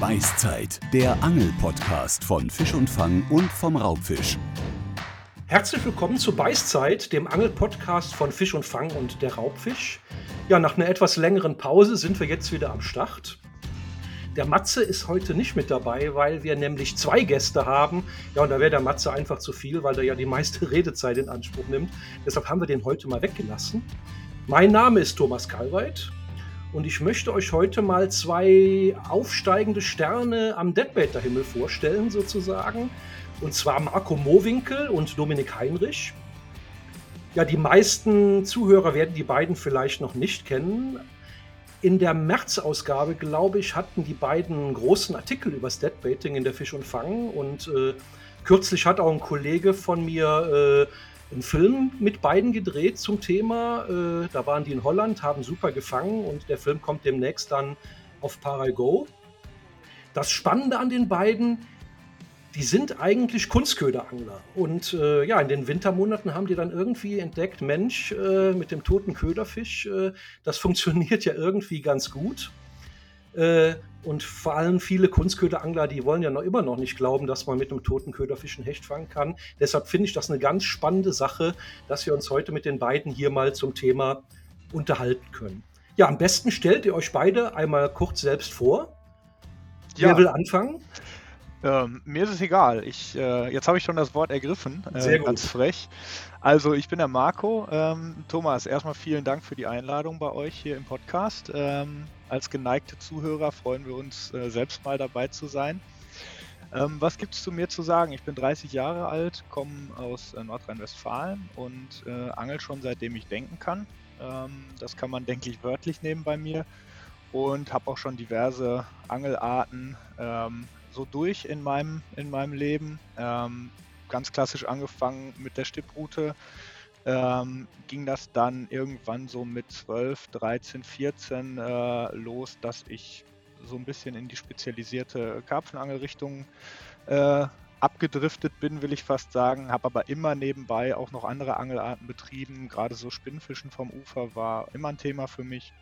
Beißzeit, der Angel-Podcast von Fisch und Fang und vom Raubfisch. Herzlich willkommen zu Beißzeit, dem Angel-Podcast von Fisch und Fang und der Raubfisch. Ja, nach einer etwas längeren Pause sind wir jetzt wieder am Start. Der Matze ist heute nicht mit dabei, weil wir nämlich zwei Gäste haben. Ja, und da wäre der Matze einfach zu viel, weil er ja die meiste Redezeit in Anspruch nimmt. Deshalb haben wir den heute mal weggelassen. Mein Name ist Thomas Kalweit und ich möchte euch heute mal zwei aufsteigende Sterne am Deadbaiter-Himmel vorstellen, sozusagen. Und zwar Marco Mowinkel und Dominik Heinrich. Ja, die meisten Zuhörer werden die beiden vielleicht noch nicht kennen. In der März-Ausgabe, glaube ich, hatten die beiden einen großen Artikel über das Deadbaiting in der Fisch und Fang. Und äh, kürzlich hat auch ein Kollege von mir äh, einen Film mit beiden gedreht zum Thema. Äh, da waren die in Holland, haben super gefangen und der Film kommt demnächst dann auf Parago. Das Spannende an den beiden, die sind eigentlich Kunstköderangler. Und äh, ja, in den Wintermonaten haben die dann irgendwie entdeckt, Mensch, äh, mit dem toten Köderfisch, äh, das funktioniert ja irgendwie ganz gut. Äh, und vor allem viele Kunstköderangler, die wollen ja noch immer noch nicht glauben, dass man mit einem toten Köderfisch einen Hecht fangen kann. Deshalb finde ich das eine ganz spannende Sache, dass wir uns heute mit den beiden hier mal zum Thema unterhalten können. Ja, am besten stellt ihr euch beide einmal kurz selbst vor. Ja. Wer will anfangen? Ähm, mir ist es egal. Ich, äh, jetzt habe ich schon das Wort ergriffen. Äh, Sehr gut. Ganz frech. Also, ich bin der Marco. Ähm, Thomas, erstmal vielen Dank für die Einladung bei euch hier im Podcast. Ähm, als geneigte Zuhörer freuen wir uns, äh, selbst mal dabei zu sein. Ähm, was gibt es zu mir zu sagen? Ich bin 30 Jahre alt, komme aus äh, Nordrhein-Westfalen und äh, angel schon seitdem ich denken kann. Ähm, das kann man, denke ich, wörtlich nehmen bei mir und habe auch schon diverse Angelarten ähm, so durch in meinem, in meinem Leben. Ganz klassisch angefangen mit der Stipprute, ähm, ging das dann irgendwann so mit 12, 13, 14 äh, los, dass ich so ein bisschen in die spezialisierte Karpfenangelrichtung äh, abgedriftet bin, will ich fast sagen, habe aber immer nebenbei auch noch andere Angelarten betrieben. Gerade so Spinnfischen vom Ufer war immer ein Thema für mich.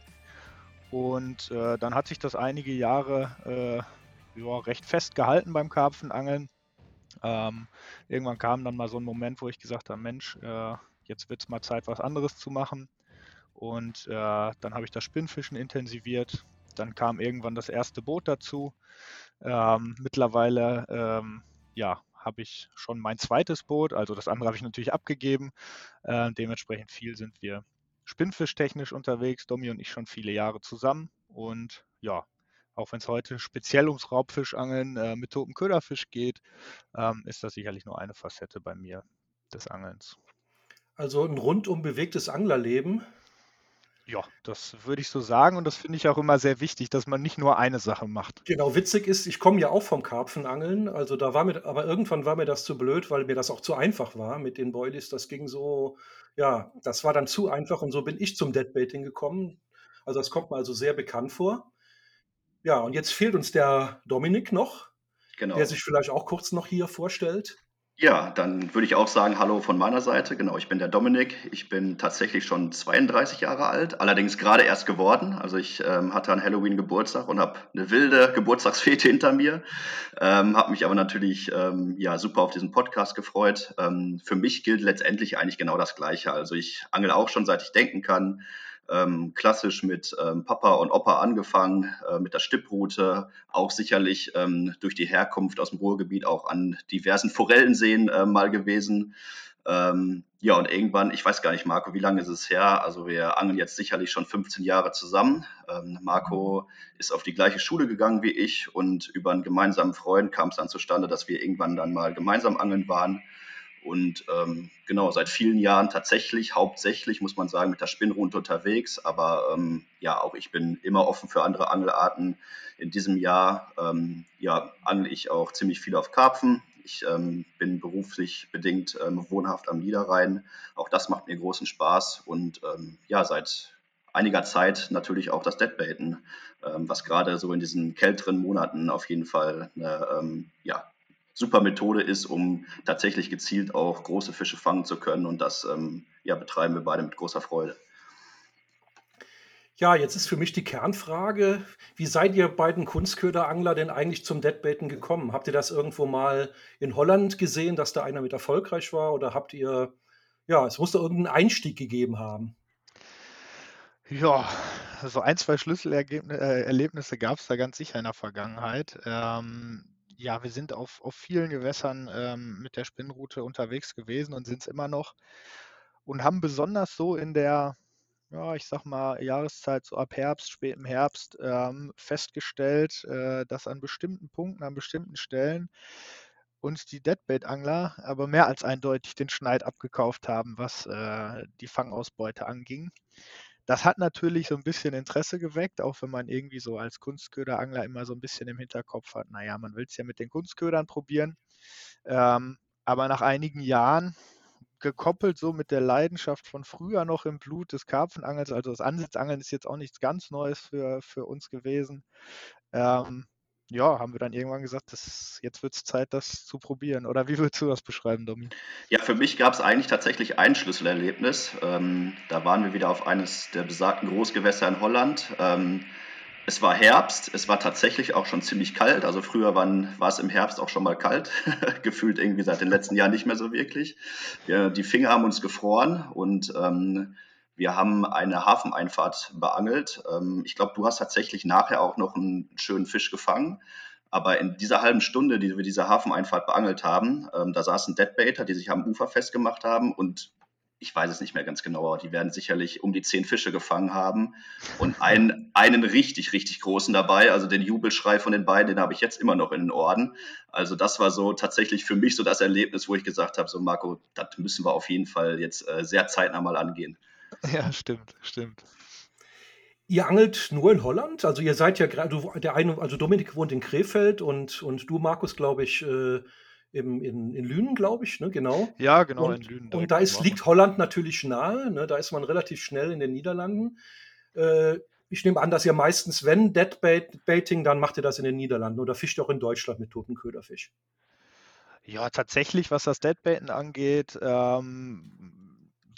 Und äh, dann hat sich das einige Jahre äh, ja, recht fest gehalten beim Karpfenangeln. Ähm, irgendwann kam dann mal so ein Moment, wo ich gesagt habe, Mensch, äh, jetzt wird es mal Zeit, was anderes zu machen. Und äh, dann habe ich das Spinnfischen intensiviert. Dann kam irgendwann das erste Boot dazu. Ähm, mittlerweile ähm, ja, habe ich schon mein zweites Boot, also das andere habe ich natürlich abgegeben. Äh, dementsprechend viel sind wir spinnfischtechnisch unterwegs, Domi und ich schon viele Jahre zusammen. Und ja, auch wenn es heute speziell ums Raubfischangeln äh, mit totem Köderfisch geht, ähm, ist das sicherlich nur eine Facette bei mir des Angelns. Also ein rundum bewegtes Anglerleben. Ja, das würde ich so sagen und das finde ich auch immer sehr wichtig, dass man nicht nur eine Sache macht. Genau, witzig ist, ich komme ja auch vom Karpfenangeln, also da war mir, aber irgendwann war mir das zu blöd, weil mir das auch zu einfach war mit den Boilies. Das ging so, ja, das war dann zu einfach und so bin ich zum Deadbaiting gekommen. Also das kommt mir also sehr bekannt vor. Ja, und jetzt fehlt uns der Dominik noch, genau. der sich vielleicht auch kurz noch hier vorstellt. Ja, dann würde ich auch sagen, hallo von meiner Seite. Genau, ich bin der Dominik. Ich bin tatsächlich schon 32 Jahre alt, allerdings gerade erst geworden. Also ich ähm, hatte an Halloween Geburtstag und habe eine wilde Geburtstagsfete hinter mir. Ähm, habe mich aber natürlich ähm, ja super auf diesen Podcast gefreut. Ähm, für mich gilt letztendlich eigentlich genau das Gleiche. Also ich angel auch schon seit ich denken kann ähm, klassisch mit ähm, Papa und Opa angefangen, äh, mit der Stipproute, auch sicherlich ähm, durch die Herkunft aus dem Ruhrgebiet auch an diversen Forellenseen äh, mal gewesen. Ähm, ja, und irgendwann, ich weiß gar nicht, Marco, wie lange ist es her? Also wir angeln jetzt sicherlich schon 15 Jahre zusammen. Ähm, Marco ist auf die gleiche Schule gegangen wie ich und über einen gemeinsamen Freund kam es dann zustande, dass wir irgendwann dann mal gemeinsam angeln waren. Und ähm, genau, seit vielen Jahren tatsächlich, hauptsächlich, muss man sagen, mit der Spinnrute unterwegs. Aber ähm, ja, auch ich bin immer offen für andere Angelarten. In diesem Jahr ähm, ja, angle ich auch ziemlich viel auf Karpfen. Ich ähm, bin beruflich bedingt ähm, wohnhaft am Niederrhein. Auch das macht mir großen Spaß. Und ähm, ja, seit einiger Zeit natürlich auch das Deadbaiten, was gerade so in diesen kälteren Monaten auf jeden Fall eine ja, super Methode ist, um tatsächlich gezielt auch große Fische fangen zu können. Und das ähm, ja, betreiben wir beide mit großer Freude. Ja, jetzt ist für mich die Kernfrage, wie seid ihr beiden Kunstköderangler denn eigentlich zum Deadbaiten gekommen? Habt ihr das irgendwo mal in Holland gesehen, dass da einer mit erfolgreich war? Oder habt ihr, ja, es muss da irgendeinen Einstieg gegeben haben? Ja, so ein, zwei Schlüsselerlebnisse gab es da ganz sicher in der Vergangenheit. Ähm, ja, wir sind auf, auf vielen Gewässern ähm, mit der Spinnroute unterwegs gewesen und sind es immer noch und haben besonders so in der ja, ich sag mal, Jahreszeit so ab Herbst, spätem Herbst ähm, festgestellt, äh, dass an bestimmten Punkten, an bestimmten Stellen uns die Deadbait-Angler aber mehr als eindeutig den Schneid abgekauft haben, was äh, die Fangausbeute anging. Das hat natürlich so ein bisschen Interesse geweckt, auch wenn man irgendwie so als Kunstköderangler immer so ein bisschen im Hinterkopf hat, naja, man will es ja mit den Kunstködern probieren. Ähm, aber nach einigen Jahren gekoppelt so mit der Leidenschaft von früher noch im Blut des Karpfenangels. Also das Ansitzangeln ist jetzt auch nichts ganz Neues für, für uns gewesen. Ähm, ja, haben wir dann irgendwann gesagt, das, jetzt wird es Zeit, das zu probieren. Oder wie würdest du das beschreiben, Domi? Ja, für mich gab es eigentlich tatsächlich ein Schlüsselerlebnis. Ähm, da waren wir wieder auf eines der besagten Großgewässer in Holland. Ähm, es war Herbst, es war tatsächlich auch schon ziemlich kalt. Also früher waren, war es im Herbst auch schon mal kalt, gefühlt irgendwie seit den letzten Jahren nicht mehr so wirklich. Ja, die Finger haben uns gefroren und ähm, wir haben eine Hafeneinfahrt beangelt. Ähm, ich glaube, du hast tatsächlich nachher auch noch einen schönen Fisch gefangen. Aber in dieser halben Stunde, die wir diese Hafeneinfahrt beangelt haben, ähm, da saßen Deadbaiter, die sich am Ufer festgemacht haben und ich weiß es nicht mehr ganz genau, aber die werden sicherlich um die zehn Fische gefangen haben und einen, einen richtig, richtig großen dabei. Also den Jubelschrei von den beiden, den habe ich jetzt immer noch in den Ohren. Also das war so tatsächlich für mich so das Erlebnis, wo ich gesagt habe, so Marco, das müssen wir auf jeden Fall jetzt äh, sehr zeitnah mal angehen. Ja, stimmt, stimmt. Ihr angelt nur in Holland? Also ihr seid ja gerade, der eine, also Dominik wohnt in Krefeld und, und du, Markus, glaube ich, äh, im, in, in Lünen, glaube ich, ne? genau. Ja, genau, und, in Lünen. Und da ist, liegt Holland natürlich nahe, ne? da ist man relativ schnell in den Niederlanden. Äh, ich nehme an, dass ihr meistens, wenn Deadbaiting, dann macht ihr das in den Niederlanden oder fischt ihr auch in Deutschland mit toten Köderfisch. Ja, tatsächlich, was das Deadbaiten angeht, ähm,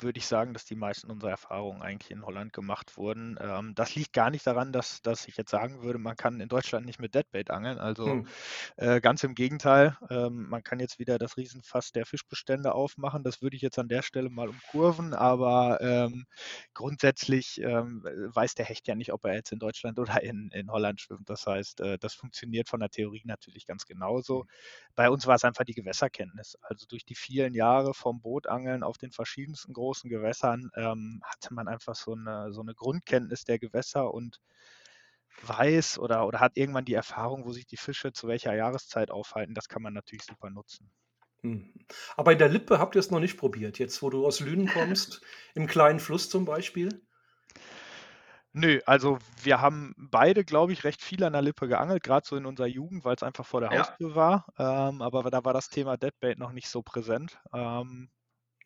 würde ich sagen, dass die meisten unserer Erfahrungen eigentlich in Holland gemacht wurden. Ähm, das liegt gar nicht daran, dass, dass ich jetzt sagen würde, man kann in Deutschland nicht mit Deadbait angeln. Also hm. äh, ganz im Gegenteil, ähm, man kann jetzt wieder das Riesenfass der Fischbestände aufmachen. Das würde ich jetzt an der Stelle mal umkurven, aber ähm, grundsätzlich ähm, weiß der Hecht ja nicht, ob er jetzt in Deutschland oder in, in Holland schwimmt. Das heißt, äh, das funktioniert von der Theorie natürlich ganz genauso. Hm. Bei uns war es einfach die Gewässerkenntnis. Also durch die vielen Jahre vom Bootangeln auf den verschiedensten großen großen Gewässern ähm, hatte man einfach so eine, so eine Grundkenntnis der Gewässer und weiß oder, oder hat irgendwann die Erfahrung, wo sich die Fische zu welcher Jahreszeit aufhalten. Das kann man natürlich super nutzen. Hm. Aber in der Lippe habt ihr es noch nicht probiert, jetzt wo du aus Lünen kommst, im kleinen Fluss zum Beispiel? Nö, also wir haben beide, glaube ich, recht viel an der Lippe geangelt, gerade so in unserer Jugend, weil es einfach vor der ja. Haustür war. Ähm, aber da war das Thema Deadbait noch nicht so präsent. Ähm,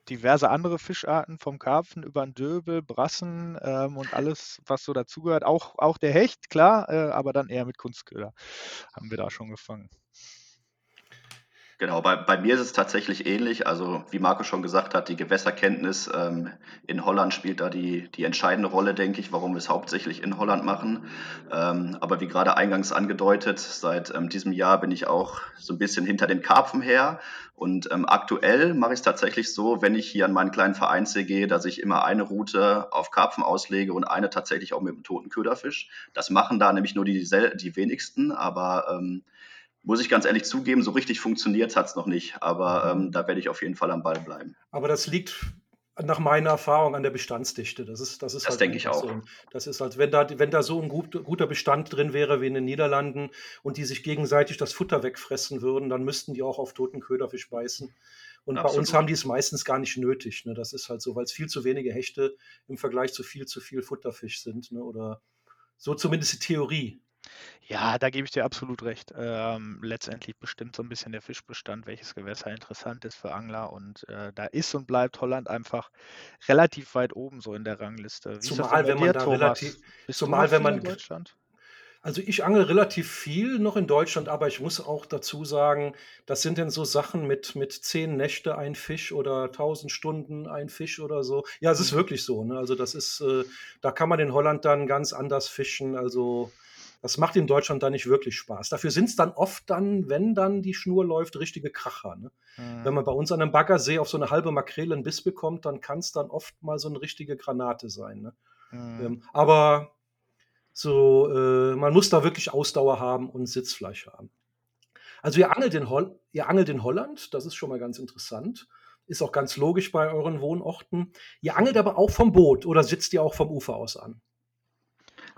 diverse andere Fischarten, vom Karpfen über den Döbel, Brassen ähm, und alles, was so dazugehört. Auch, auch der Hecht, klar, äh, aber dann eher mit Kunstköder haben wir da schon gefangen. Genau, bei, bei mir ist es tatsächlich ähnlich. Also wie Marco schon gesagt hat, die Gewässerkenntnis ähm, in Holland spielt da die, die entscheidende Rolle, denke ich, warum wir es hauptsächlich in Holland machen. Ähm, aber wie gerade eingangs angedeutet, seit ähm, diesem Jahr bin ich auch so ein bisschen hinter den Karpfen her. Und ähm, aktuell mache ich es tatsächlich so, wenn ich hier an meinen kleinen Vereinssee gehe, dass ich immer eine Route auf Karpfen auslege und eine tatsächlich auch mit einem toten Köderfisch. Das machen da nämlich nur die, die wenigsten, aber ähm, muss ich ganz ehrlich zugeben, so richtig funktioniert hat es noch nicht. Aber ähm, da werde ich auf jeden Fall am Ball bleiben. Aber das liegt nach meiner Erfahrung an der Bestandsdichte. Das ist, das ist das halt denke ich auch. So. Das ist halt, wenn da, wenn da so ein gut, guter Bestand drin wäre wie in den Niederlanden und die sich gegenseitig das Futter wegfressen würden, dann müssten die auch auf toten Köderfisch beißen. Und Absolut. bei uns haben die es meistens gar nicht nötig. Ne? Das ist halt so, weil es viel zu wenige Hechte im Vergleich zu viel zu viel Futterfisch sind. Ne? Oder so zumindest die Theorie. Ja, da gebe ich dir absolut recht. Ähm, letztendlich bestimmt so ein bisschen der Fischbestand, welches Gewässer interessant ist für Angler. Und äh, da ist und bleibt Holland einfach relativ weit oben so in der Rangliste. Wie zumal wenn man dir, da Thomas? relativ, zumal wenn man Deutschland? Also ich angel relativ viel noch in Deutschland, aber ich muss auch dazu sagen, das sind denn so Sachen mit, mit zehn Nächte ein Fisch oder tausend Stunden ein Fisch oder so. Ja, es ist mhm. wirklich so. Ne? Also das ist, äh, da kann man in Holland dann ganz anders fischen. Also das macht in Deutschland dann nicht wirklich Spaß. Dafür sind es dann oft dann, wenn dann die Schnur läuft, richtige Kracher. Ne? Mhm. Wenn man bei uns an einem Baggersee auf so eine halbe Makrele einen Biss bekommt, dann kann es dann oft mal so eine richtige Granate sein. Ne? Mhm. Ähm, aber so, äh, man muss da wirklich Ausdauer haben und Sitzfleisch haben. Also ihr angelt, in Hol ihr angelt in Holland, das ist schon mal ganz interessant. Ist auch ganz logisch bei euren Wohnorten. Ihr angelt aber auch vom Boot oder sitzt ihr auch vom Ufer aus an?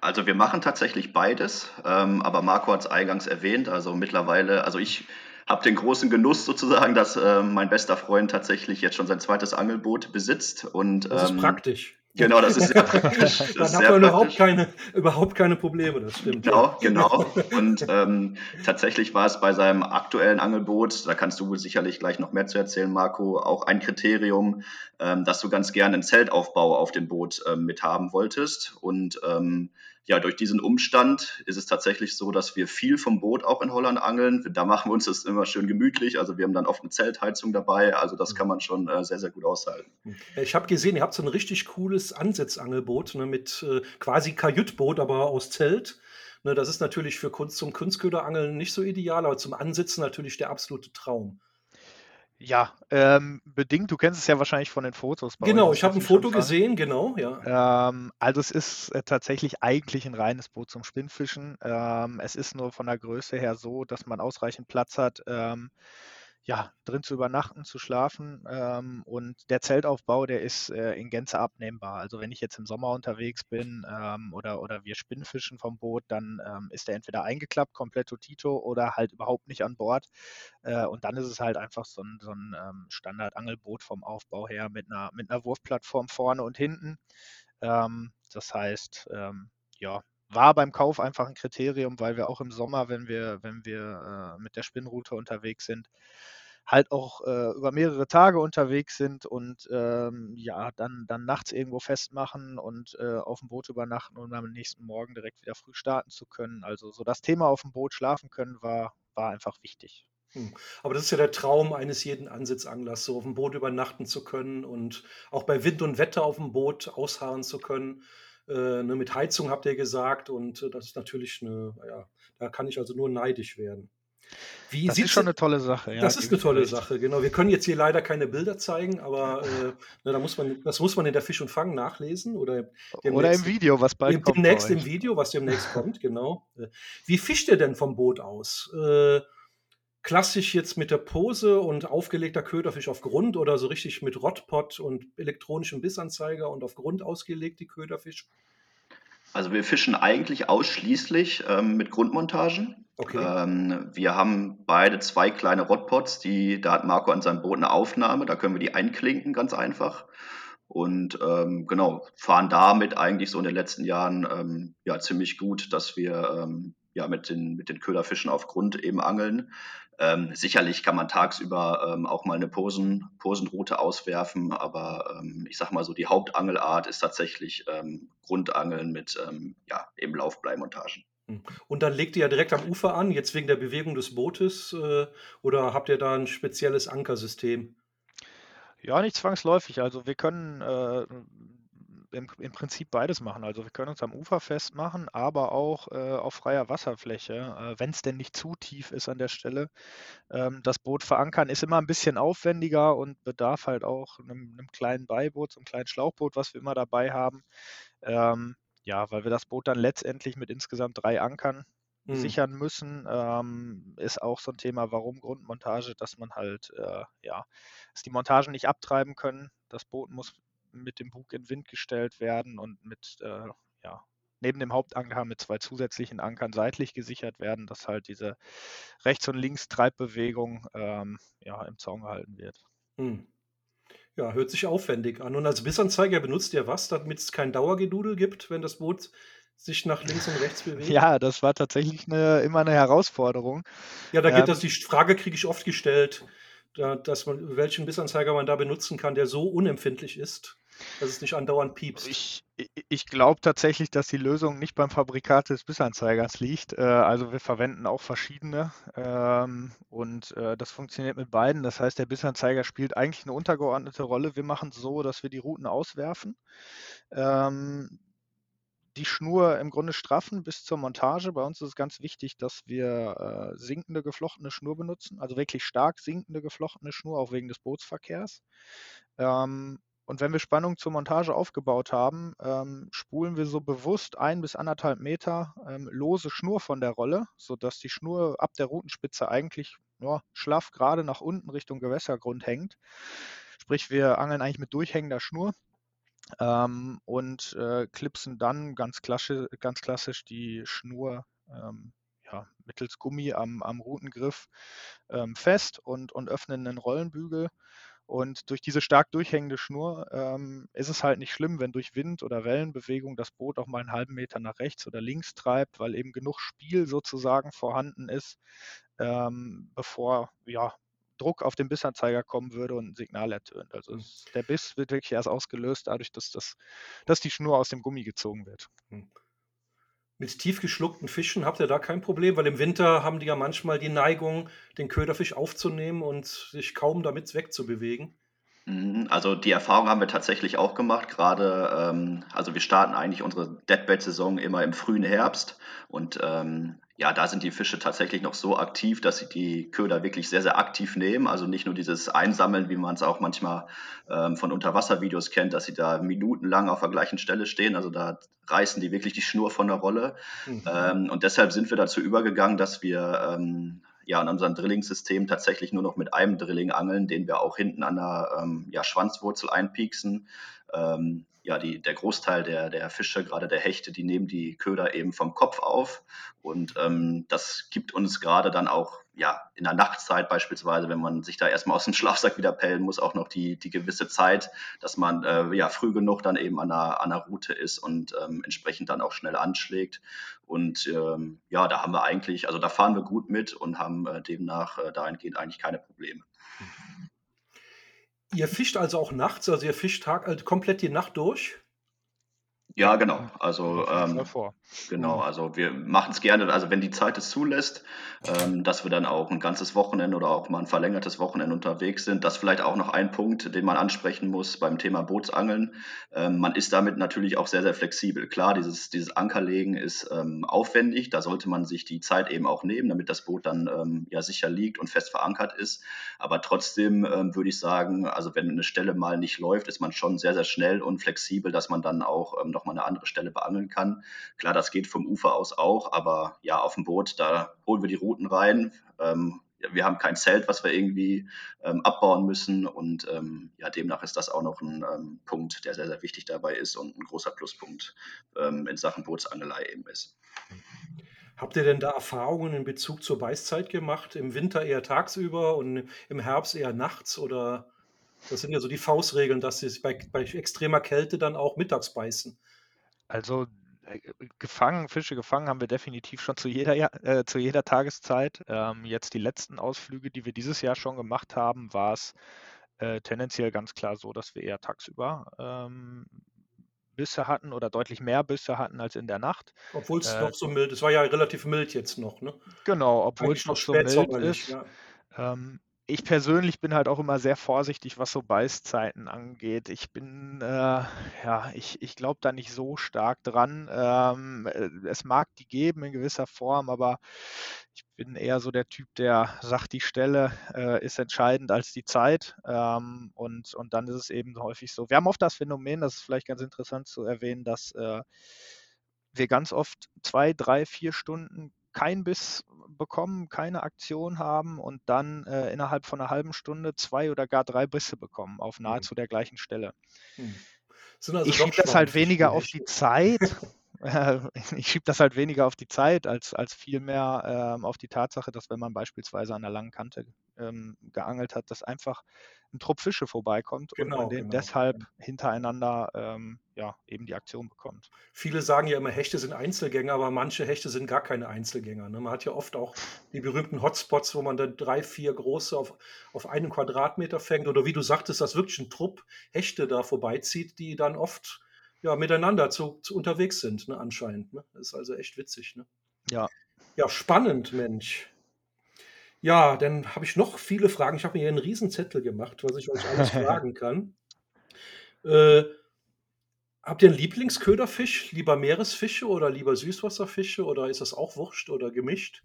Also wir machen tatsächlich beides, ähm, aber Marco hat es eingangs erwähnt. Also mittlerweile, also ich habe den großen Genuss sozusagen, dass äh, mein bester Freund tatsächlich jetzt schon sein zweites Angelboot besitzt. Und, das ist ähm, praktisch. Genau, das ist sehr praktisch. Dann hat man überhaupt keine, überhaupt keine Probleme, das stimmt. Genau, genau. Und ähm, tatsächlich war es bei seinem aktuellen Angelboot, da kannst du sicherlich gleich noch mehr zu erzählen, Marco, auch ein Kriterium, ähm, dass du ganz gerne einen Zeltaufbau auf dem Boot ähm, mit haben wolltest. Und ähm, ja, durch diesen Umstand ist es tatsächlich so, dass wir viel vom Boot auch in Holland angeln. Da machen wir uns das immer schön gemütlich. Also wir haben dann oft eine Zeltheizung dabei. Also das kann man schon äh, sehr, sehr gut aushalten. Ich habe gesehen, ihr habt so ein richtig cooles Ansitzangelboot ne, mit äh, quasi Kajütboot, aber aus Zelt. Ne, das ist natürlich für Kunst zum Kunstköderangeln nicht so ideal, aber zum Ansitzen natürlich der absolute Traum. Ja, ähm, bedingt. Du kennst es ja wahrscheinlich von den Fotos. Genau, ich habe ein Foto gesehen, genau, ja. Ähm, also es ist äh, tatsächlich eigentlich ein reines Boot zum Spinnfischen. Ähm, es ist nur von der Größe her so, dass man ausreichend Platz hat, ähm, ja, drin zu übernachten, zu schlafen. Ähm, und der Zeltaufbau, der ist äh, in Gänze abnehmbar. Also wenn ich jetzt im Sommer unterwegs bin ähm, oder, oder wir Spinnfischen vom Boot, dann ähm, ist der entweder eingeklappt, komplett Tito oder halt überhaupt nicht an Bord. Äh, und dann ist es halt einfach so ein, so ein ähm, Standard-Angelboot vom Aufbau her mit einer, mit einer Wurfplattform vorne und hinten. Ähm, das heißt, ähm, ja, war beim Kauf einfach ein Kriterium, weil wir auch im Sommer, wenn wir, wenn wir äh, mit der Spinnroute unterwegs sind, halt auch äh, über mehrere Tage unterwegs sind und ähm, ja, dann, dann nachts irgendwo festmachen und äh, auf dem Boot übernachten, um am nächsten Morgen direkt wieder früh starten zu können. Also so das Thema auf dem Boot schlafen können war, war einfach wichtig. Hm. Aber das ist ja der Traum eines jeden Ansitzanglers, so auf dem Boot übernachten zu können und auch bei Wind und Wetter auf dem Boot ausharren zu können. Äh, ne, mit Heizung habt ihr gesagt und äh, das ist natürlich eine, ja, da kann ich also nur neidisch werden. Wie das ist schon eine tolle Sache. Ja, das ist eine tolle recht. Sache, genau. Wir können jetzt hier leider keine Bilder zeigen, aber äh, na, da muss man, das muss man in der Fisch und Fang nachlesen oder, oder im Video, was bald kommt. Demnächst im Video, was demnächst kommt, genau. Äh, wie fischt ihr denn vom Boot aus? Äh, klassisch jetzt mit der Pose und aufgelegter Köderfisch auf Grund oder so richtig mit Rotpot und elektronischem Bissanzeiger und auf Grund ausgelegt die Köderfisch? Also wir fischen eigentlich ausschließlich ähm, mit Grundmontagen. Okay. Ähm, wir haben beide zwei kleine Rotpots, die, da hat Marco an seinem Boot eine Aufnahme, da können wir die einklinken, ganz einfach. Und ähm, genau, fahren damit eigentlich so in den letzten Jahren ähm, ja ziemlich gut, dass wir ähm, ja mit den, mit den Köderfischen auf Grund eben angeln. Ähm, sicherlich kann man tagsüber ähm, auch mal eine Posen, Posenroute auswerfen, aber ähm, ich sag mal so, die Hauptangelart ist tatsächlich Grundangeln mit ja, eben Laufbleimontagen. Hm. Und dann legt ihr ja direkt am Ufer an, jetzt wegen der Bewegung des Bootes, äh, oder habt ihr da ein spezielles Ankersystem? Ja, nicht zwangsläufig. Also wir können äh, im, im, Prinzip beides machen. Also wir können uns am Ufer festmachen, aber auch äh, auf freier Wasserfläche, äh, wenn es denn nicht zu tief ist an der Stelle. Ähm, das Boot verankern ist immer ein bisschen aufwendiger und bedarf halt auch einem, einem kleinen Beiboot, so einem kleinen Schlauchboot, was wir immer dabei haben. Ähm, ja, weil wir das Boot dann letztendlich mit insgesamt drei Ankern mhm. sichern müssen, ähm, ist auch so ein Thema, warum Grundmontage, dass man halt, äh, ja, dass die Montagen nicht abtreiben können. Das Boot muss mit dem Bug in Wind gestellt werden und mit, äh, ja, neben dem Hauptanker mit zwei zusätzlichen Ankern seitlich gesichert werden, dass halt diese Rechts- und Links-Treibbewegung ähm, ja, im Zaun gehalten wird. Mhm. Ja, hört sich aufwendig an. Und als Bissanzeiger benutzt ihr was, damit es kein Dauergedudel gibt, wenn das Boot sich nach links und rechts bewegt? Ja, das war tatsächlich eine, immer eine Herausforderung. Ja, da geht ähm, das, die Frage kriege ich oft gestellt, da, dass man, welchen Bissanzeiger man da benutzen kann, der so unempfindlich ist. dass es nicht andauernd piepst? Ich, ich glaube tatsächlich, dass die Lösung nicht beim Fabrikat des Bissanzeigers liegt. Äh, also wir verwenden auch verschiedene ähm, und äh, das funktioniert mit beiden. Das heißt, der Bissanzeiger spielt eigentlich eine untergeordnete Rolle. Wir machen es so, dass wir die Routen auswerfen. Die Schnur im Grunde straffen bis zur Montage. Bei uns ist es ganz wichtig, dass wir äh, sinkende geflochtene Schnur benutzen, also wirklich stark sinkende geflochtene Schnur, auch wegen des Bootsverkehrs. Ähm, und wenn wir Spannung zur Montage aufgebaut haben, ähm, spulen wir so bewusst ein bis anderthalb Meter ähm, lose Schnur von der Rolle, sodass die Schnur ab der Routenspitze eigentlich ja, schlaff gerade nach unten Richtung Gewässergrund hängt. Sprich, wir angeln eigentlich mit durchhängender Schnur ähm, und äh, klipsen dann ganz klassisch, ganz klassisch die Schnur ähm, ja, mittels Gummi am, am Routengriff ähm, fest und, und öffnen einen Rollenbügel. Und durch diese stark durchhängende Schnur ähm, ist es halt nicht schlimm, wenn durch Wind oder Wellenbewegung das Boot auch mal einen halben Meter nach rechts oder links treibt, weil eben genug Spiel sozusagen vorhanden ist, ähm, bevor ja, Druck auf den Bissanzeiger kommen würde und ein Signal ertönt. Also mhm. der Biss wird wirklich erst ausgelöst dadurch, dass, das, dass die Schnur aus dem Gummi gezogen wird. Mhm. Mit tief geschluckten Fischen habt ihr da kein Problem, weil im Winter haben die ja manchmal die Neigung, den Köderfisch aufzunehmen und sich kaum damit wegzubewegen. Mhm, also die Erfahrung haben wir tatsächlich auch gemacht. Gerade, ähm, also wir starten eigentlich unsere Deadbait-Saison immer im frühen Herbst und ähm, ja, da sind die Fische tatsächlich noch so aktiv, dass sie die Köder wirklich sehr, sehr aktiv nehmen. Also nicht nur dieses Einsammeln, wie man es auch manchmal ähm, von Unterwasservideos kennt, dass sie da minutenlang auf der gleichen Stelle stehen. Also da reißen die wirklich die Schnur von der Rolle. Mhm. Ähm, und deshalb sind wir dazu übergegangen, dass wir ähm, ja in unserem Drilling-System tatsächlich nur noch mit einem Drilling angeln, den wir auch hinten an der ähm, ja, Schwanzwurzel einpieksen. Ja, die, der Großteil der, der Fische, gerade der Hechte, die nehmen die Köder eben vom Kopf auf. Und ähm, das gibt uns gerade dann auch ja, in der Nachtzeit beispielsweise, wenn man sich da erstmal aus dem Schlafsack wieder pellen muss, auch noch die, die gewisse Zeit, dass man äh, ja früh genug dann eben an der, an der Route ist und ähm, entsprechend dann auch schnell anschlägt. Und ähm, ja, da haben wir eigentlich, also da fahren wir gut mit und haben äh, demnach äh, dahingehend eigentlich keine Probleme. Mhm. Ihr fischt also auch nachts, also ihr fischt Tag, also komplett die Nacht durch? Ja, genau. Also ähm, genau, also wir machen es gerne, also wenn die Zeit es zulässt, ähm, dass wir dann auch ein ganzes Wochenende oder auch mal ein verlängertes Wochenende unterwegs sind. Das ist vielleicht auch noch ein Punkt, den man ansprechen muss beim Thema Bootsangeln. Ähm, man ist damit natürlich auch sehr, sehr flexibel. Klar, dieses, dieses Ankerlegen ist ähm, aufwendig, da sollte man sich die Zeit eben auch nehmen, damit das Boot dann ähm, ja sicher liegt und fest verankert ist. Aber trotzdem ähm, würde ich sagen, also wenn eine Stelle mal nicht läuft, ist man schon sehr, sehr schnell und flexibel, dass man dann auch ähm, noch nochmal eine andere Stelle beangeln kann. Klar, das geht vom Ufer aus auch, aber ja, auf dem Boot, da holen wir die Routen rein. Ähm, wir haben kein Zelt, was wir irgendwie ähm, abbauen müssen. Und ähm, ja, demnach ist das auch noch ein ähm, Punkt, der sehr, sehr wichtig dabei ist und ein großer Pluspunkt ähm, in Sachen Bootsangelei eben ist. Habt ihr denn da Erfahrungen in Bezug zur Beißzeit gemacht? Im Winter eher tagsüber und im Herbst eher nachts? Oder das sind ja so die Faustregeln, dass sie bei, bei extremer Kälte dann auch mittags beißen. Also äh, gefangen, Fische gefangen haben wir definitiv schon zu jeder, äh, zu jeder Tageszeit. Ähm, jetzt die letzten Ausflüge, die wir dieses Jahr schon gemacht haben, war es äh, tendenziell ganz klar so, dass wir eher tagsüber ähm, Bisse hatten oder deutlich mehr Bisse hatten als in der Nacht. Obwohl es äh, noch so mild ist. Es war ja relativ mild jetzt noch, ne? Genau, obwohl es noch so mild ist. Ja. Ähm, ich persönlich bin halt auch immer sehr vorsichtig, was so Beißzeiten angeht. Ich bin, äh, ja, ich, ich glaube da nicht so stark dran. Ähm, äh, es mag die geben in gewisser Form, aber ich bin eher so der Typ, der sagt, die Stelle äh, ist entscheidend als die Zeit. Ähm, und, und dann ist es eben häufig so. Wir haben oft das Phänomen, das ist vielleicht ganz interessant zu erwähnen, dass äh, wir ganz oft zwei, drei, vier Stunden kein Biss bekommen, keine Aktion haben und dann äh, innerhalb von einer halben Stunde zwei oder gar drei Bisse bekommen auf mhm. nahezu mhm. der gleichen Stelle. Mhm. Also ich schiebe das halt weniger auf die Zeit. ich schiebe das halt weniger auf die Zeit als, als vielmehr ähm, auf die Tatsache, dass wenn man beispielsweise an der langen Kante ähm, geangelt hat, dass einfach ein Trupp Fische vorbeikommt genau, und man den genau. deshalb hintereinander ähm, ja, eben die Aktion bekommt. Viele sagen ja immer, Hechte sind Einzelgänger, aber manche Hechte sind gar keine Einzelgänger. Ne? Man hat ja oft auch die berühmten Hotspots, wo man dann drei, vier große auf, auf einen Quadratmeter fängt oder wie du sagtest, dass wirklich ein Trupp Hechte da vorbeizieht, die dann oft ja, miteinander zu, zu unterwegs sind, ne, anscheinend. Ne? Das ist also echt witzig. Ne? Ja. Ja, spannend, Mensch. Ja, dann habe ich noch viele Fragen. Ich habe mir hier einen Riesenzettel gemacht, was ich euch alles fragen kann. Äh, habt ihr einen Lieblingsköderfisch? Lieber Meeresfische oder lieber Süßwasserfische? Oder ist das auch wurscht oder gemischt?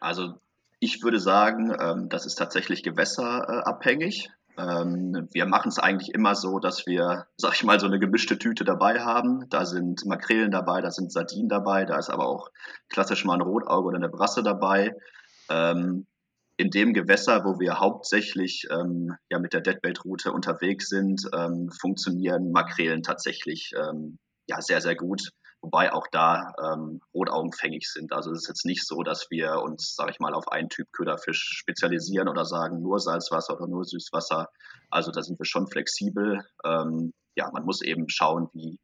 Also ich würde sagen, ähm, das ist tatsächlich gewässerabhängig. Ähm, wir machen es eigentlich immer so, dass wir, sag ich mal, so eine gemischte Tüte dabei haben. Da sind Makrelen dabei, da sind Sardinen dabei, da ist aber auch klassisch mal ein Rotauge oder eine Brasse dabei. Ähm, in dem Gewässer, wo wir hauptsächlich ähm, ja mit der Deadbait-Route unterwegs sind, ähm, funktionieren Makrelen tatsächlich ähm, ja sehr, sehr gut wobei auch da ähm, Rotaugenfängig sind. Also es ist jetzt nicht so, dass wir uns, sage ich mal, auf einen Typ Köderfisch spezialisieren oder sagen nur Salzwasser oder nur Süßwasser. Also da sind wir schon flexibel. Ähm, ja, man muss eben schauen, wie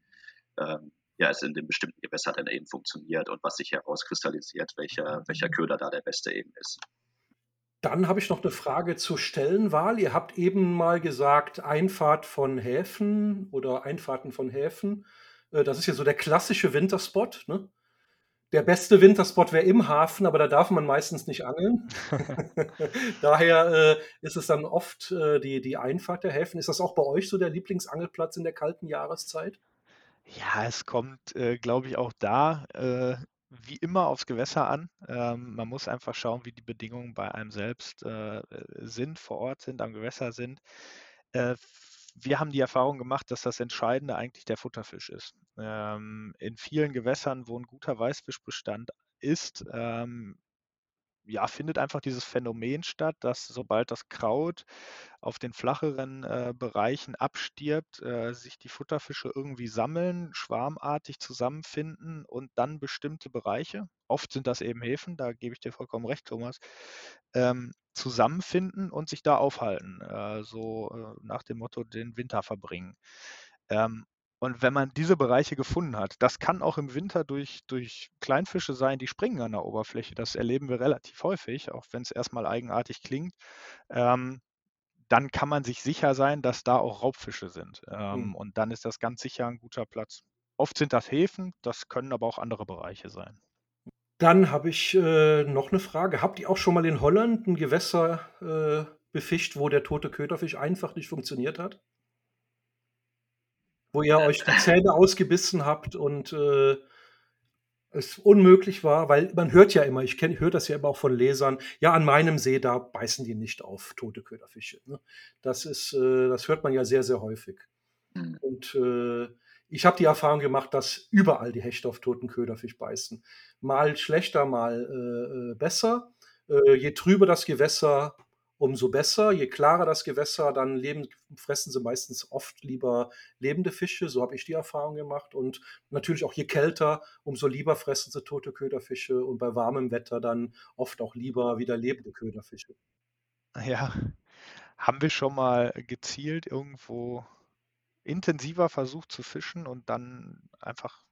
ähm, ja, es in dem bestimmten Gewässer dann eben funktioniert und was sich herauskristallisiert, welcher, welcher Köder da der beste eben ist. Dann habe ich noch eine Frage zur Stellenwahl. Ihr habt eben mal gesagt, Einfahrt von Häfen oder Einfahrten von Häfen. Äh, das ist ja so der klassische Winterspot. Ne? Der beste Winterspot wäre im Hafen, aber da darf man meistens nicht angeln. Daher äh, ist es dann oft äh, die, die Einfahrt der Häfen. Ist das auch bei euch so der Lieblingsangelplatz in der kalten Jahreszeit? Ja, es kommt, äh, glaube ich, auch da äh, wie immer aufs Gewässer an. Ähm, man muss einfach schauen, wie die Bedingungen bei einem selbst äh, sind, vor Ort sind, am Gewässer sind. Wir haben die Erfahrung gemacht, dass das Entscheidende eigentlich der Futterfisch ist. Ähm, in vielen Gewässern, wo ein guter Weißfischbestand ist, ähm, ja, findet einfach dieses Phänomen statt, dass sobald das Kraut auf den flacheren äh, Bereichen abstirbt, äh, sich die Futterfische irgendwie sammeln, schwarmartig zusammenfinden und dann bestimmte Bereiche, oft sind das eben Häfen, da gebe ich dir vollkommen recht, Thomas, ähm, zusammenfinden und sich da aufhalten, äh, so äh, nach dem Motto den Winter verbringen. Ähm, und wenn man diese Bereiche gefunden hat, das kann auch im Winter durch, durch Kleinfische sein, die springen an der Oberfläche. Das erleben wir relativ häufig, auch wenn es erstmal eigenartig klingt. Ähm, dann kann man sich sicher sein, dass da auch Raubfische sind. Ähm, mhm. Und dann ist das ganz sicher ein guter Platz. Oft sind das Häfen, das können aber auch andere Bereiche sein. Dann habe ich äh, noch eine Frage. Habt ihr auch schon mal in Holland ein Gewässer äh, befischt, wo der tote Köderfisch einfach nicht funktioniert hat? Wo ihr euch die Zähne ausgebissen habt und äh, es unmöglich war, weil man hört ja immer, ich höre das ja immer auch von Lesern, ja, an meinem See, da beißen die nicht auf tote Köderfische. Ne? Das ist, äh, das hört man ja sehr, sehr häufig. Mhm. Und äh, ich habe die Erfahrung gemacht, dass überall die Hechte auf toten Köderfisch beißen. Mal schlechter, mal äh, äh besser. Äh, je trüber das Gewässer, umso besser. Je klarer das Gewässer, dann leben, fressen sie meistens oft lieber lebende Fische. So habe ich die Erfahrung gemacht. Und natürlich auch je kälter, umso lieber fressen sie tote Köderfische und bei warmem Wetter dann oft auch lieber wieder lebende Köderfische. Ja, haben wir schon mal gezielt irgendwo intensiver versucht zu fischen und dann einfach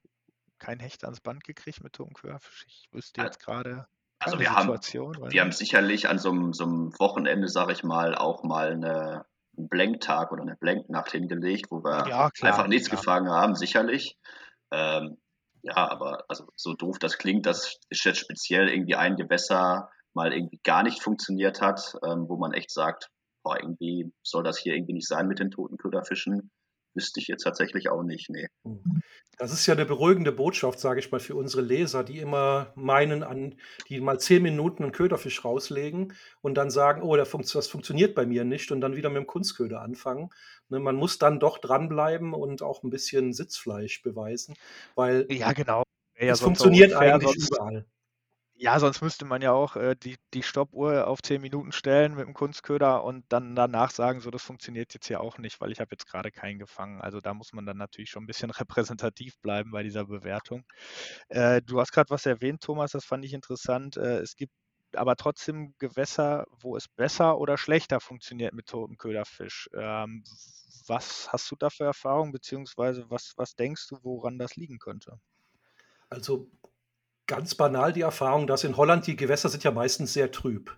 kein Hecht ans Band gekriegt mit toten Köderfisch? Ich wüsste jetzt gerade. Also wir haben, wir haben sicherlich an so einem, so einem Wochenende, sage ich mal, auch mal eine, einen Blanktag oder eine Blanknacht hingelegt, wo wir ja, klar, einfach nichts klar. gefangen haben, sicherlich. Ähm, ja, aber also so doof das klingt, dass jetzt speziell irgendwie ein Gewässer mal irgendwie gar nicht funktioniert hat, ähm, wo man echt sagt, boah, irgendwie soll das hier irgendwie nicht sein mit den toten Köderfischen. Wüsste ich jetzt tatsächlich auch nicht, nee. Das ist ja eine beruhigende Botschaft, sage ich mal, für unsere Leser, die immer meinen, an, die mal zehn Minuten einen Köderfisch rauslegen und dann sagen, oh, das funktioniert bei mir nicht und dann wieder mit dem Kunstköder anfangen. Ne, man muss dann doch dranbleiben und auch ein bisschen Sitzfleisch beweisen, weil ja, genau. Ja, es funktioniert eigentlich überall. Ja, sonst müsste man ja auch äh, die, die Stoppuhr auf 10 Minuten stellen mit dem Kunstköder und dann danach sagen, so das funktioniert jetzt hier auch nicht, weil ich habe jetzt gerade keinen gefangen. Also da muss man dann natürlich schon ein bisschen repräsentativ bleiben bei dieser Bewertung. Äh, du hast gerade was erwähnt, Thomas, das fand ich interessant. Äh, es gibt aber trotzdem Gewässer, wo es besser oder schlechter funktioniert mit totem Köderfisch. Ähm, was hast du da für Erfahrungen, beziehungsweise was, was denkst du, woran das liegen könnte? Also ganz banal die Erfahrung, dass in Holland die Gewässer sind ja meistens sehr trüb.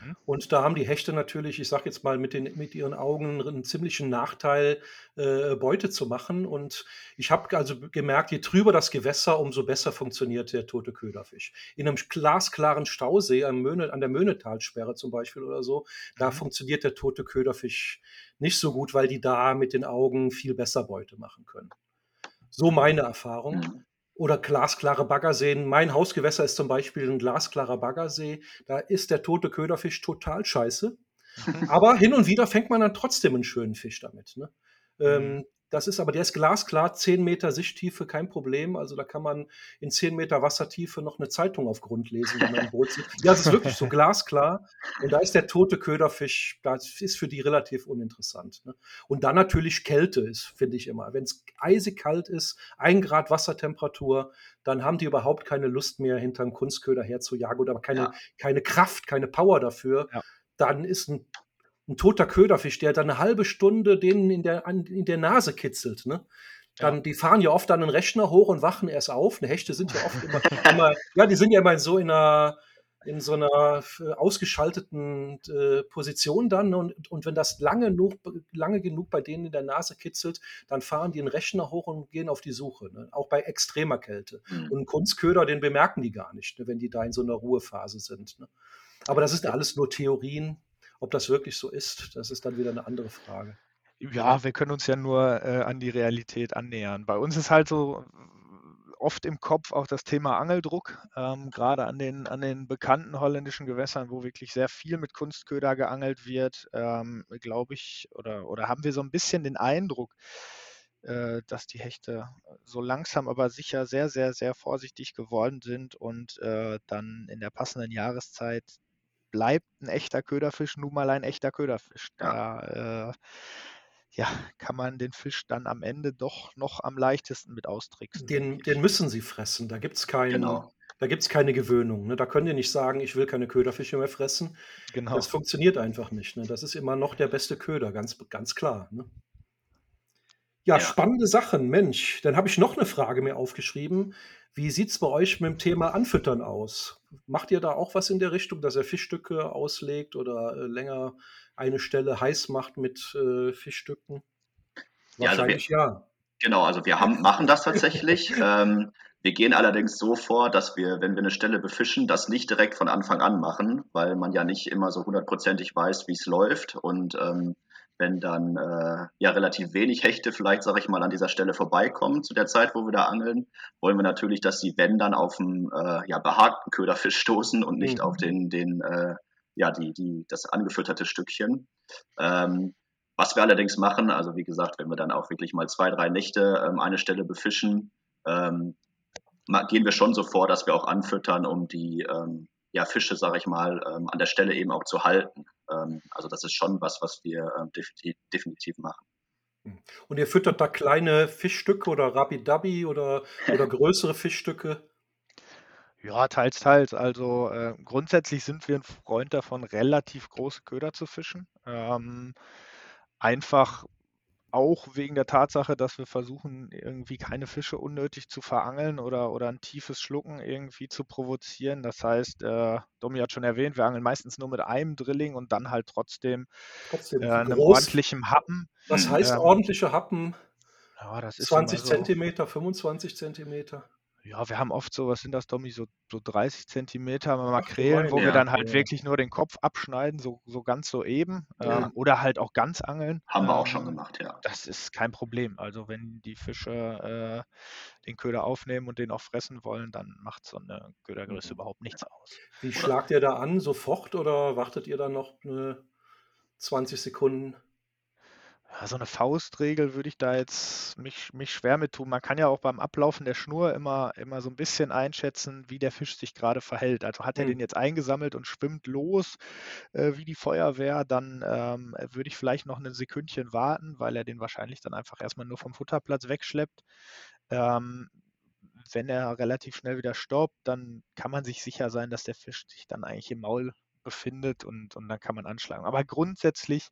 Mhm. Und da haben die Hechte natürlich, ich sage jetzt mal, mit, den, mit ihren Augen einen ziemlichen Nachteil, äh, Beute zu machen. Und ich habe also gemerkt, je trüber das Gewässer, umso besser funktioniert der tote Köderfisch. In einem glasklaren Stausee am Möhne, an der Möhnetalsperre zum Beispiel oder so, da mhm. funktioniert der tote Köderfisch nicht so gut, weil die da mit den Augen viel besser Beute machen können. So meine Erfahrung. Mhm oder glasklare Baggerseen. Mein Hausgewässer ist zum Beispiel ein glasklarer Baggersee. Da ist der tote Köderfisch total scheiße. Aber hin und wieder fängt man dann trotzdem einen schönen Fisch damit. Ne? Ähm, mhm. Das ist aber, der ist glasklar, 10 Meter Sichttiefe, kein Problem. Also da kann man in 10 Meter Wassertiefe noch eine Zeitung auf Grund lesen, wenn man ein Boot sieht. Ja, es ist wirklich so glasklar. Und da ist der tote Köderfisch, das ist für die relativ uninteressant. Ne? Und dann natürlich Kälte ist, finde ich immer. Wenn es eisig kalt ist, ein Grad Wassertemperatur, dann haben die überhaupt keine Lust mehr, hinterm Kunstköder herzujagen oder keine, ja. keine Kraft, keine Power dafür. Ja. Dann ist ein ein toter Köderfisch, der dann eine halbe Stunde denen in der, an, in der Nase kitzelt. Ne? Dann, ja. die fahren ja oft dann einen Rechner hoch und wachen erst auf. Ne, Hechte sind ja oft immer, immer, ja, die sind ja immer so in einer, in so einer ausgeschalteten äh, Position dann. Und, und wenn das lange genug, lange genug bei denen in der Nase kitzelt, dann fahren die einen Rechner hoch und gehen auf die Suche. Ne? Auch bei extremer Kälte. Mhm. Und einen Kunstköder, den bemerken die gar nicht, ne? wenn die da in so einer Ruhephase sind. Ne? Aber das sind alles nur Theorien. Ob das wirklich so ist, das ist dann wieder eine andere Frage. Ja, wir können uns ja nur äh, an die Realität annähern. Bei uns ist halt so oft im Kopf auch das Thema Angeldruck, ähm, gerade an den, an den bekannten holländischen Gewässern, wo wirklich sehr viel mit Kunstköder geangelt wird, ähm, glaube ich, oder, oder haben wir so ein bisschen den Eindruck, äh, dass die Hechte so langsam aber sicher sehr, sehr, sehr vorsichtig geworden sind und äh, dann in der passenden Jahreszeit bleibt ein echter Köderfisch nun mal ein echter Köderfisch. Da äh, ja, kann man den Fisch dann am Ende doch noch am leichtesten mit austricksen. Den, den müssen sie fressen. Da gibt es keinen. Genau. Da gibt es keine Gewöhnung. Ne? Da können die nicht sagen, ich will keine Köderfische mehr fressen. Genau. Das funktioniert einfach nicht. Ne? Das ist immer noch der beste Köder, ganz, ganz klar. Ne? Ja, ja, spannende Sachen. Mensch, dann habe ich noch eine Frage mir aufgeschrieben. Wie sieht es bei euch mit dem Thema Anfüttern aus? Macht ihr da auch was in der Richtung, dass ihr Fischstücke auslegt oder äh, länger eine Stelle heiß macht mit äh, Fischstücken? Wahrscheinlich ja, also wir, ja. Genau, also wir haben, machen das tatsächlich. ähm, wir gehen allerdings so vor, dass wir, wenn wir eine Stelle befischen, das nicht direkt von Anfang an machen, weil man ja nicht immer so hundertprozentig weiß, wie es läuft. Und ähm, wenn dann äh, ja relativ wenig Hechte vielleicht, sage ich mal, an dieser Stelle vorbeikommen zu der Zeit, wo wir da angeln, wollen wir natürlich, dass die wenn dann auf einen äh, ja, behagten Köderfisch stoßen und nicht mhm. auf den, den äh, ja, die, die, das angefütterte Stückchen. Ähm, was wir allerdings machen, also wie gesagt, wenn wir dann auch wirklich mal zwei, drei Nächte ähm, eine Stelle befischen, ähm, gehen wir schon so vor, dass wir auch anfüttern, um die ähm, ja, Fische, sage ich mal, ähm, an der Stelle eben auch zu halten. Ähm, also das ist schon was, was wir ähm, definitiv, definitiv machen. Hm. Und ihr füttert da kleine Fischstücke oder Rabidabi oder, oder größere Fischstücke? Ja, teils, teils. Also äh, grundsätzlich sind wir ein Freund davon, relativ große Köder zu fischen. Ähm, einfach auch wegen der Tatsache, dass wir versuchen, irgendwie keine Fische unnötig zu verangeln oder, oder ein tiefes Schlucken irgendwie zu provozieren. Das heißt, äh, Domi hat schon erwähnt, wir angeln meistens nur mit einem Drilling und dann halt trotzdem, trotzdem äh, einem ordentlichen Happen. Was heißt ähm, ordentliche Happen? Ja, 20 Zentimeter, 25 Zentimeter. Ja, wir haben oft so, was sind das, Tommy, so, so 30 Zentimeter Makrelen, wo ja, wir dann halt ja. wirklich nur den Kopf abschneiden, so, so ganz so eben. Ja. Ähm, oder halt auch ganz angeln. Haben wir auch schon ähm, gemacht, ja. Das ist kein Problem. Also wenn die Fische äh, den Köder aufnehmen und den auch fressen wollen, dann macht so eine Ködergröße mhm. überhaupt nichts aus. Wie schlagt ihr da an? Sofort oder wartet ihr dann noch eine 20 Sekunden? So eine Faustregel würde ich da jetzt mich, mich schwer mit tun. Man kann ja auch beim Ablaufen der Schnur immer, immer so ein bisschen einschätzen, wie der Fisch sich gerade verhält. Also hat er Mhm. den jetzt eingesammelt und schwimmt los äh, wie die Feuerwehr, dann ähm, würde ich vielleicht noch ein Sekündchen warten, weil er den wahrscheinlich dann einfach erstmal nur vom Futterplatz wegschleppt. Ähm, wenn er relativ schnell wieder stoppt, dann kann man sich sicher sein, dass der Fisch sich dann eigentlich im Maul befindet und, und dann kann man anschlagen. Aber grundsätzlich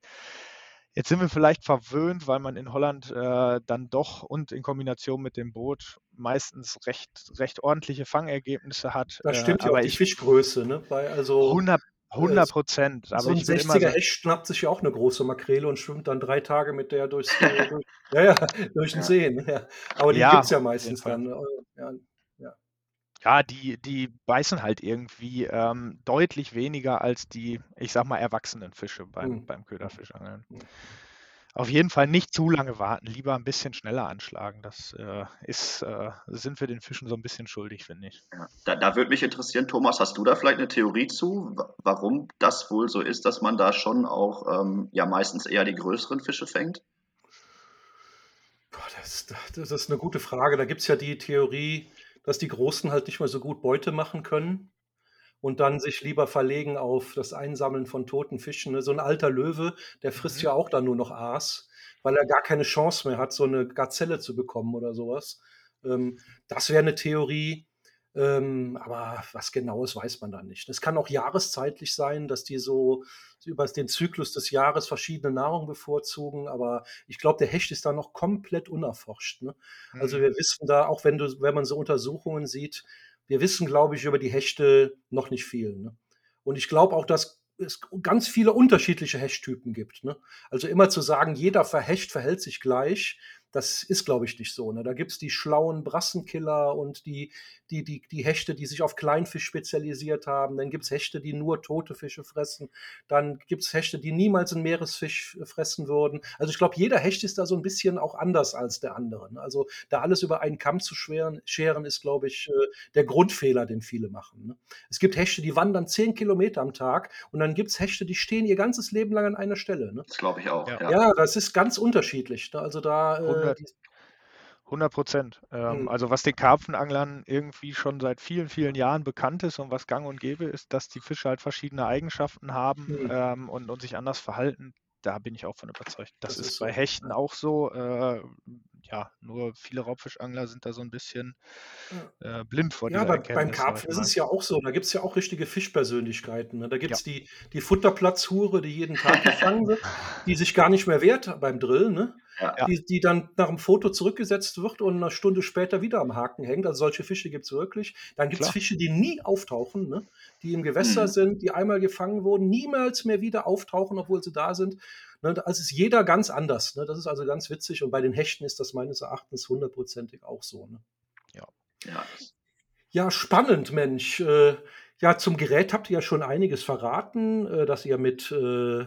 Jetzt sind wir vielleicht verwöhnt, weil man in Holland äh, dann doch und in Kombination mit dem Boot meistens recht, recht ordentliche Fangergebnisse hat. Da Äh, stimmt ja auch aber die ich Fischgröße, ne? Bei, also 100, äh, 100 Prozent. Aber so ein ich würde immer 60er sagen, Hecht schnappt sich ja auch eine große Makrele und schwimmt dann drei Tage mit der durchs, äh, durch, ja, ja, durch den Ja. See. Ja. Aber die Ja, gibt es ja meistens dann. äh, Ja, ja, die, die beißen halt irgendwie ähm, deutlich weniger als die, ich sag mal, erwachsenen Fische beim, Hm. beim Köderfischangeln. Hm. Auf jeden Fall nicht zu lange warten, lieber ein bisschen schneller anschlagen. Das äh, ist, äh, sind wir den Fischen so ein bisschen schuldig, finde ich. Ja. Da, da würde mich interessieren, Thomas, hast du da vielleicht eine Theorie zu, wa- warum das wohl so ist, dass man da schon auch ähm, ja meistens eher die größeren Fische fängt? Boah, das, das ist eine gute Frage. Da gibt es ja die Theorie, dass die Großen halt nicht mehr so gut Beute machen können und dann sich lieber verlegen auf das Einsammeln von toten Fischen. ne? So ein alter Löwe, der frisst Mhm. ja auch dann nur noch Aas, weil er gar keine Chance mehr hat, so eine Gazelle zu bekommen oder sowas. Ähm, das wäre eine Theorie, ähm, aber was Genaues weiß man da nicht. Es kann auch jahreszeitlich sein, dass die so über den Zyklus des Jahres verschiedene Nahrung bevorzugen, aber ich glaube, der Hecht ist da noch komplett unerforscht. Ne? Also Mhm. wir wissen da, auch wenn du, wenn man so Untersuchungen sieht, wir wissen, glaube ich, über die Hechte noch nicht viel. Ne? Und ich glaube auch, dass es ganz viele unterschiedliche Hechttypen gibt. Ne? Also immer zu sagen, jeder Hecht verhält sich gleich, das ist, glaube ich, nicht so. Ne? Da gibt es die schlauen Brassenkiller und die, die, die, die Hechte, die sich auf Kleinfisch spezialisiert haben. Dann gibt es Hechte, die nur tote Fische fressen. Dann gibt es Hechte, die niemals einen Meeresfisch fressen würden. Also ich glaube, jeder Hecht ist da so ein bisschen auch anders als der andere. Ne? Also da alles über einen Kamm zu schweren, scheren, ist, glaube ich, äh, der Grundfehler, den viele machen. Ne? Es gibt Hechte, die wandern zehn Kilometer am Tag und dann gibt es Hechte, die stehen ihr ganzes Leben lang an einer Stelle. Ne? Das glaube ich auch. Ja. Ja. Ja, das ist ganz unterschiedlich. Ne? Also da, äh, 100 die, 100 Prozent. Ähm, Hm. also was den Karpfenanglern irgendwie schon seit vielen, vielen Jahren bekannt ist und was gang und gäbe ist, dass die Fische halt verschiedene Eigenschaften haben Hm. ähm, und, und sich anders verhalten. Da bin ich auch von überzeugt. Das, Das ist, ist bei Hechten auch so. Äh, ja, nur viele Raubfischangler sind da so ein bisschen Ja. äh, blind vor Ja, dieser bei, beim Erkenntnis. sag Karpfen ist es ja auch so. Da gibt es ja auch richtige Fischpersönlichkeiten. Ne? Da gibt Ja. es die, die Futterplatzhure, die jeden Tag gefangen wird, die sich gar nicht mehr wehrt beim Drill, ne? Ja. Ja. Die, die dann nach dem Foto zurückgesetzt wird und eine Stunde später wieder am Haken hängt. Also solche Fische gibt es wirklich. Dann gibt es. Fische, die nie auftauchen, ne? die im Gewässer Mhm. sind, die einmal gefangen wurden, niemals mehr wieder auftauchen, obwohl sie da sind. Ne? Also ist jeder ganz anders. Ne? Das ist also ganz witzig. Und bei den Hechten ist das meines Erachtens hundertprozentig auch so. Ne? Ja. Ja, spannend, Mensch. Äh, ja, zum Gerät habt ihr ja schon einiges verraten, äh, dass ihr mit äh,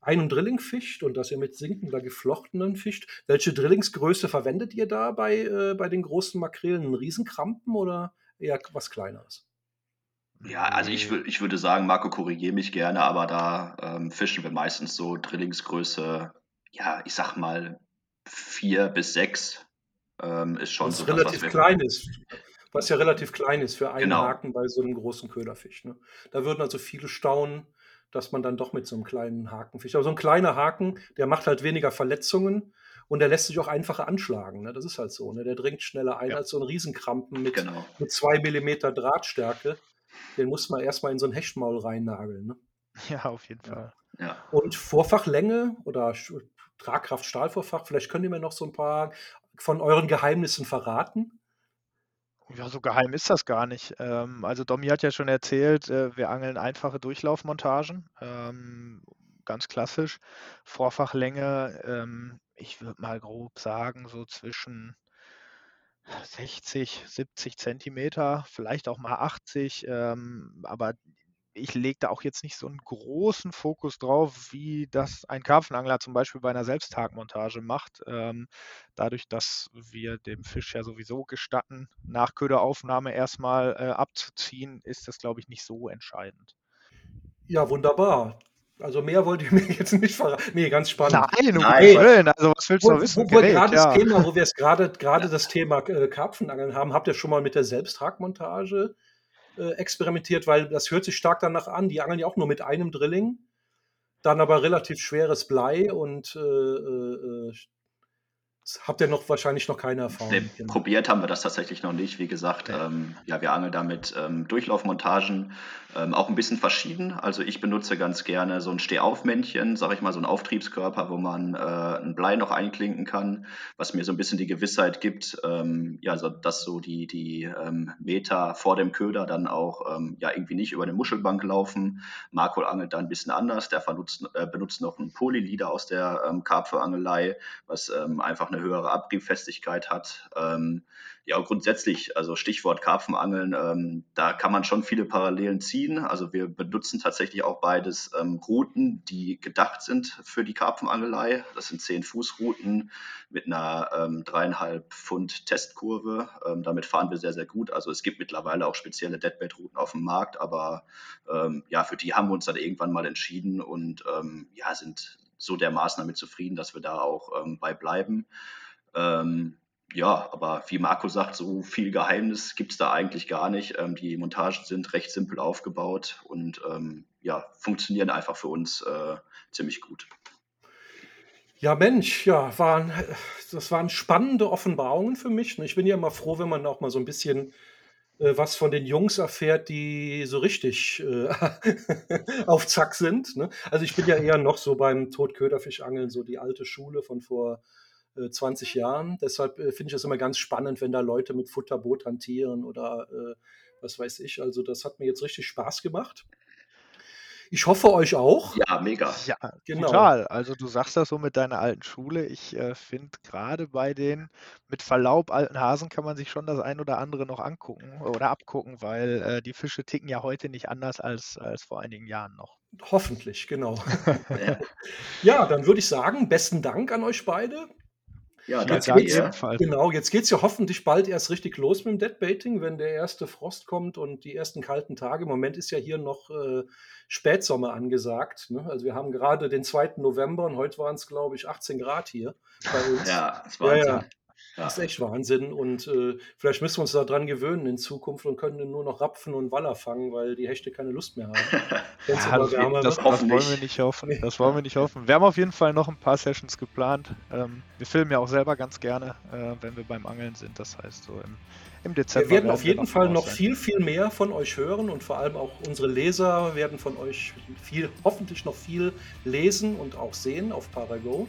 einem Drilling fischt und dass ihr mit sinkender geflochtenen fischt. Welche Drillingsgröße verwendet ihr da bei, bei den großen Makrelen? Riesenkrampen oder eher was Kleineres? Ja, also ich, ich würde sagen, Marco, korrigiere mich gerne, aber da ähm, fischen wir meistens so Drillingsgröße, ja, ich sag mal vier bis sechs ähm, ist schon Was so das, relativ was wir klein ist. Was ja relativ klein ist für einen Genau. Haken bei so einem großen Köderfisch. Ne? Da würden also viele staunen, dass man dann doch mit so einem kleinen Haken fischt. Aber so ein kleiner Haken, der macht halt weniger Verletzungen und der lässt sich auch einfacher anschlagen. Ne? Das ist halt so. Ne? Der dringt schneller ein Ja. als so ein Riesenkrampen mit, Genau. mit zwei Millimeter Drahtstärke. Den muss man erstmal in so ein Hechtmaul reinnageln. Ne? Ja, auf jeden. Fall. Ja. Und Vorfachlänge oder Tragkraft Stahlvorfach, vielleicht könnt ihr mir noch so ein paar von euren Geheimnissen verraten. Ja, so geheim ist das gar nicht. Ähm, also Domi hat ja schon erzählt, äh, wir angeln einfache Durchlaufmontagen, ähm, ganz klassisch. Vorfachlänge, ähm, ich würde mal grob sagen, so zwischen 60, 70 Zentimeter, vielleicht auch mal 80, ähm, aber ich lege da auch jetzt nicht so einen großen Fokus drauf, wie das ein Karpfenangler zum Beispiel bei einer Selbsttagmontage macht. Ähm, dadurch, dass wir dem Fisch ja sowieso gestatten, nach Köderaufnahme erstmal äh, abzuziehen, ist das, glaube ich, nicht so entscheidend. Ja, wunderbar. Also mehr wollt ihr mir jetzt nicht verraten. Nee, ganz spannend. Nein, um Nein. Willen. Also was willst du noch wissen? Wo, wo Gerät, gerade ja. das Thema, wo wir es gerade gerade das Thema äh, Karpfenangeln haben, habt ihr schon mal mit der Selbsttragmontage äh, experimentiert, weil das hört sich stark danach an. Die angeln ja auch nur mit einem Drilling, dann aber relativ schweres Blei und äh, äh habt ihr noch wahrscheinlich noch keine Erfahrung. Nee, genau. Probiert haben wir das tatsächlich noch nicht. Wie gesagt, ja, ähm, ja wir angeln damit ähm, Durchlaufmontagen ähm, auch ein bisschen verschieden. Also ich benutze ganz gerne so ein Stehaufmännchen, sage ich mal, so ein Auftriebskörper, wo man äh, ein Blei noch einklinken kann, was mir so ein bisschen die Gewissheit gibt, ähm, ja, so, dass so die, die ähm, Meter vor dem Köder dann auch ähm, ja irgendwie nicht über eine Muschelbank laufen. Marco angelt da ein bisschen anders. Der benutzt, äh, benutzt noch einen Polylieder aus der ähm, Karpfenangelei, was einfach eine höhere Abriebfestigkeit hat. Ähm, ja, grundsätzlich, also Stichwort Karpfenangeln, ähm, da kann man schon viele Parallelen ziehen. Also wir benutzen tatsächlich auch beides ähm, Routen, die gedacht sind für die Karpfenangelei. Das sind 10 Fuß Routen mit einer ähm, dreieinhalb Pfund Testkurve. Ähm, damit fahren wir sehr, sehr gut. Also es gibt mittlerweile auch spezielle Deadbait-Routen auf dem Markt, aber ähm, ja, für die haben wir uns dann irgendwann mal entschieden und ja, sind so dermaßen damit zufrieden, dass wir da auch ähm, bei bleiben. Ähm, ja, aber wie Marco sagt, so viel Geheimnis gibt es da eigentlich gar nicht. Ähm, die Montagen sind recht simpel aufgebaut und ähm, ja, funktionieren einfach für uns äh, ziemlich gut. Ja, Mensch, ja, waren, das waren spannende Offenbarungen für mich. Ich bin ja immer froh, wenn man auch mal so ein bisschen äh, was von den Jungs erfährt, die so richtig äh, auf Zack sind. Ne? Also ich bin ja eher noch so beim Totköderfischangeln, so die alte Schule von vor 20 äh, Jahren. Deshalb äh, finde ich das immer ganz spannend, wenn da Leute mit Futterboot hantieren oder äh, was weiß ich. Also das hat mir jetzt richtig Spaß gemacht. Ich hoffe euch auch. Ja, mega. Ja, genau. total. Also du sagst das so mit deiner alten Schule. Ich äh, finde gerade bei den mit Verlaub alten Hasen kann man sich schon das ein oder andere noch angucken oder abgucken, weil äh, die Fische ticken ja heute nicht anders als, als vor einigen Jahren noch. Hoffentlich, genau. ja, dann würde ich sagen, besten Dank an euch beide. Ja, jetzt geht's, ja. Genau, jetzt geht es ja hoffentlich bald erst richtig los mit dem Deadbaiting, wenn der erste Frost kommt und die ersten kalten Tage. Im Moment ist ja hier noch äh, Spätsommer angesagt. Ne? Also wir haben gerade den 2. November und heute waren es, glaube ich, 18 Grad hier bei uns. Ja, das war ja, ja. Das ist echt Wahnsinn. Und äh, vielleicht müssen wir uns daran gewöhnen in Zukunft und können nur noch Rapfen und Waller fangen, weil die Hechte keine Lust mehr haben. ja, das, das, das wollen wir nicht hoffen. Das wollen wir nicht hoffen. Wir haben auf jeden Fall noch ein paar Sessions geplant. Ähm, wir filmen ja auch selber ganz gerne, äh, wenn wir beim Angeln sind. Das heißt, so im, im Dezember. Wir werden auf jeden Fall noch sein. viel, viel mehr von euch hören und vor allem auch unsere Leser werden von euch viel, hoffentlich noch viel lesen und auch sehen auf Parago.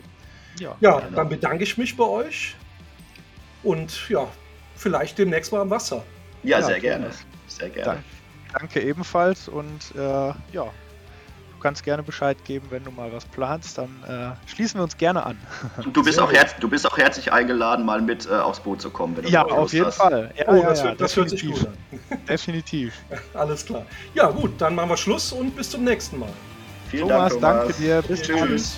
Ja, ja dann bedanke ich mich bei euch und ja, vielleicht demnächst mal am Wasser. Ja, ja sehr gerne. Sehr gerne. Danke ebenfalls und äh, ja, du kannst gerne Bescheid geben, wenn du mal was planst, dann äh, schließen wir uns gerne an. Du bist, auch herz, du bist auch herzlich eingeladen, mal mit äh, aufs Boot zu kommen. ja, auf jeden hast. Fall. Ja, oh, ja, das, ja, das hört sich gut an. definitiv. Alles klar. Ja, gut, dann machen wir Schluss und bis zum nächsten Mal. Vielen Thomas, Dank, Thomas. danke dir. Bis Tschüss. Tschüss.